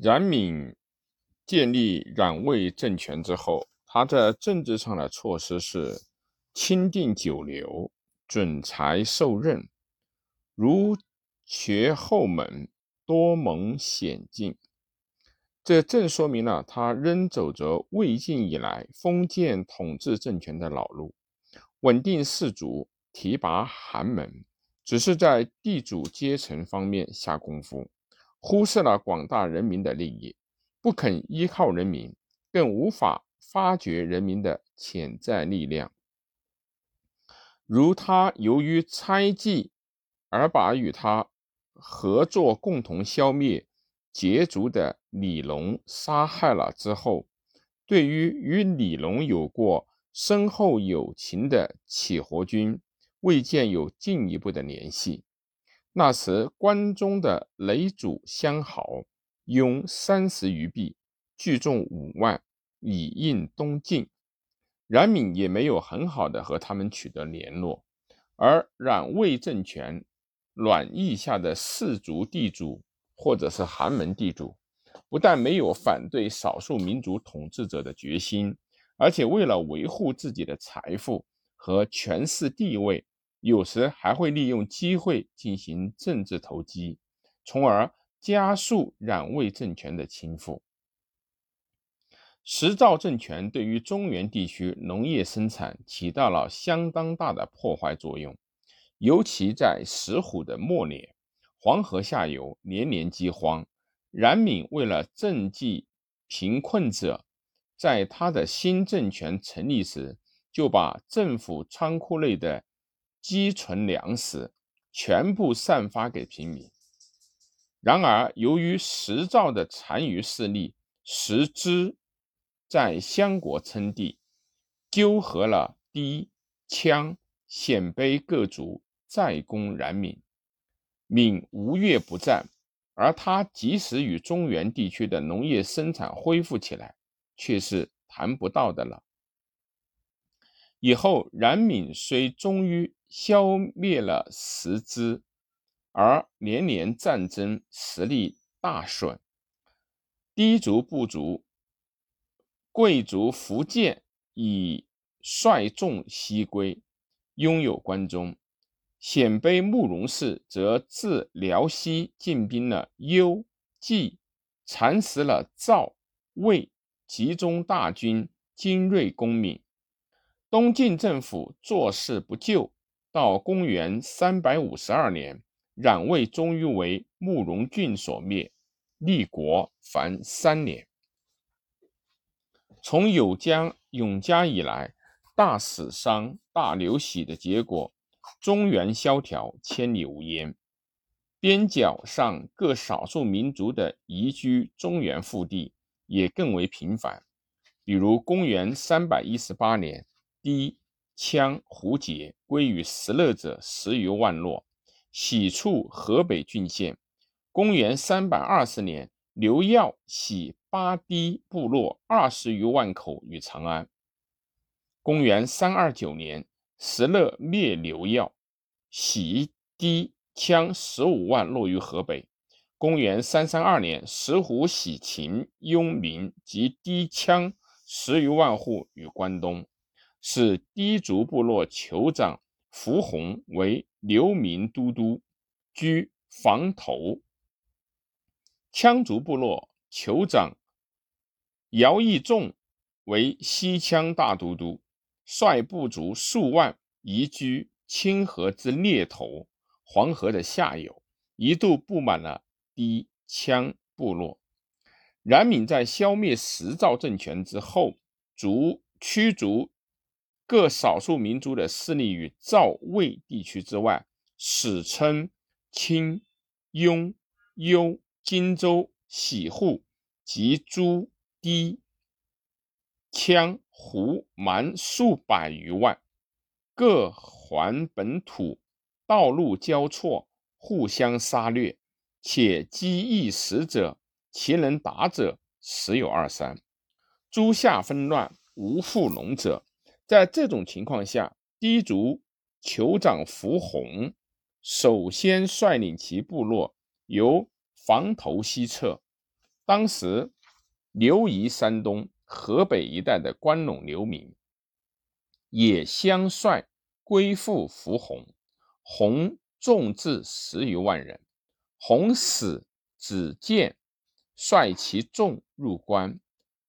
冉闵建立冉魏政权之后，他在政治上的措施是钦定九流，准才受任，如瘸后门，多蒙显进。这正说明了他仍走着魏晋以来封建统治政权的老路，稳定士族，提拔寒门，只是在地主阶层方面下功夫，忽视了广大人民的利益，不肯依靠人民，更无法发掘人民的潜在力量。如他由于猜忌而把与他合作共同消灭。羯族的李龙杀害了之后，对于与李龙有过深厚友情的乞活军，未见有进一步的联系。那时关中的雷主相好，拥三十余臂，聚众五万，以应东进。冉闵也没有很好的和他们取得联络，而冉魏政权阮意下的士族地主。或者是寒门地主，不但没有反对少数民族统治者的决心，而且为了维护自己的财富和权势地位，有时还会利用机会进行政治投机，从而加速冉魏政权的倾覆。石兆政权对于中原地区农业生产起到了相当大的破坏作用，尤其在石虎的末年。黄河下游年年饥荒，冉闵为了赈济贫困者，在他的新政权成立时，就把政府仓库内的积存粮食全部散发给平民。然而，由于石兆的残余势力石支在相国称帝，纠合了氐、羌、鲜卑各族，再攻冉闵。闵无越不战，而他即使与中原地区的农业生产恢复起来，却是谈不到的了。以后冉闵虽终于消灭了石支，而年年战争，实力大损，低族部族、贵族苻建已率众西归，拥有关中。鲜卑慕容氏则自辽西进兵了幽、冀，蚕食了赵、魏，集中大军精锐攻闽。东晋政府坐视不救，到公元三百五十二年，冉魏终于为慕容俊所灭，立国凡三年。从有江永嘉以来，大死伤、大流喜的结果。中原萧条，千里无烟。边角上各少数民族的移居中原腹地也更为频繁。比如，公元三百一十八年，第一、羌、胡羯归于石勒者十余万落，徙处河北郡县。公元三百二十年，刘耀徙八氐部落二十余万口于长安。公元三二九年。石勒灭刘耀，徙氐羌十五万落于河北。公元三三二年，石虎徙秦、雍民及氐羌十余万户于关东，使氐族部落酋长符洪为流民都督，居房头。羌族部落酋长姚义仲为西羌大都督。率部族数万移居清河之聂头，黄河的下游，一度布满了氐羌部落。冉闵在消灭石造政权之后，逐驱逐各少数民族的势力于赵、魏地区之外，史称清、雍、幽、荆州、喜户及诸氐。羌、胡、蛮数百余万，各还本土，道路交错，互相杀掠，且积役使者，其能打者十有二三。诸夏纷乱，无复农者。在这种情况下，氐族酋长符洪首先率领其部落由房头西撤，当时流移山东、河北一带的关陇流民也相率归附伏洪，洪众至十余万人。洪死，子建率其众入关，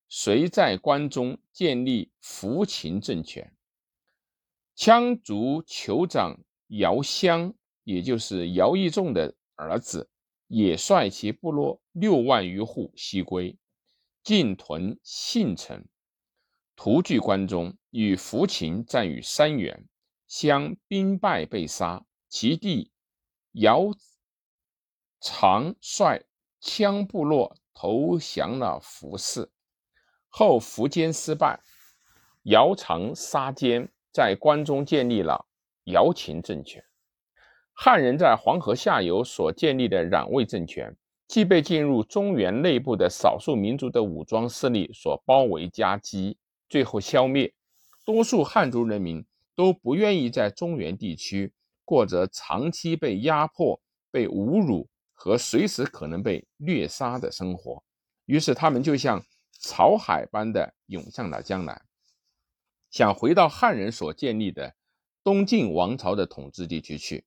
遂在关中建立扶秦政权。羌族酋长姚襄，也就是姚义仲的儿子。也率其部落六万余户西归，进屯信城，屠据关中，与扶秦战于三原，相兵败被杀。其弟姚常率羌部落投降了扶氏，后苻坚失败，姚常杀坚，在关中建立了姚秦政权。汉人在黄河下游所建立的冉魏政权，既被进入中原内部的少数民族的武装势力所包围夹击，最后消灭。多数汉族人民都不愿意在中原地区过着长期被压迫、被侮辱和随时可能被虐杀的生活，于是他们就像潮海般的涌向了江南，想回到汉人所建立的东晋王朝的统治地区去。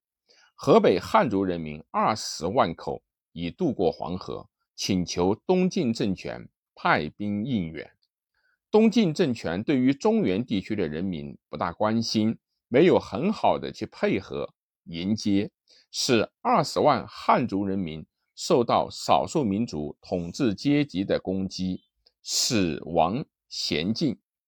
河北汉族人民二十万口已渡过黄河，请求东晋政权派兵应援。东晋政权对于中原地区的人民不大关心，没有很好的去配合迎接，使二十万汉族人民受到少数民族统治阶级的攻击，死亡娴静。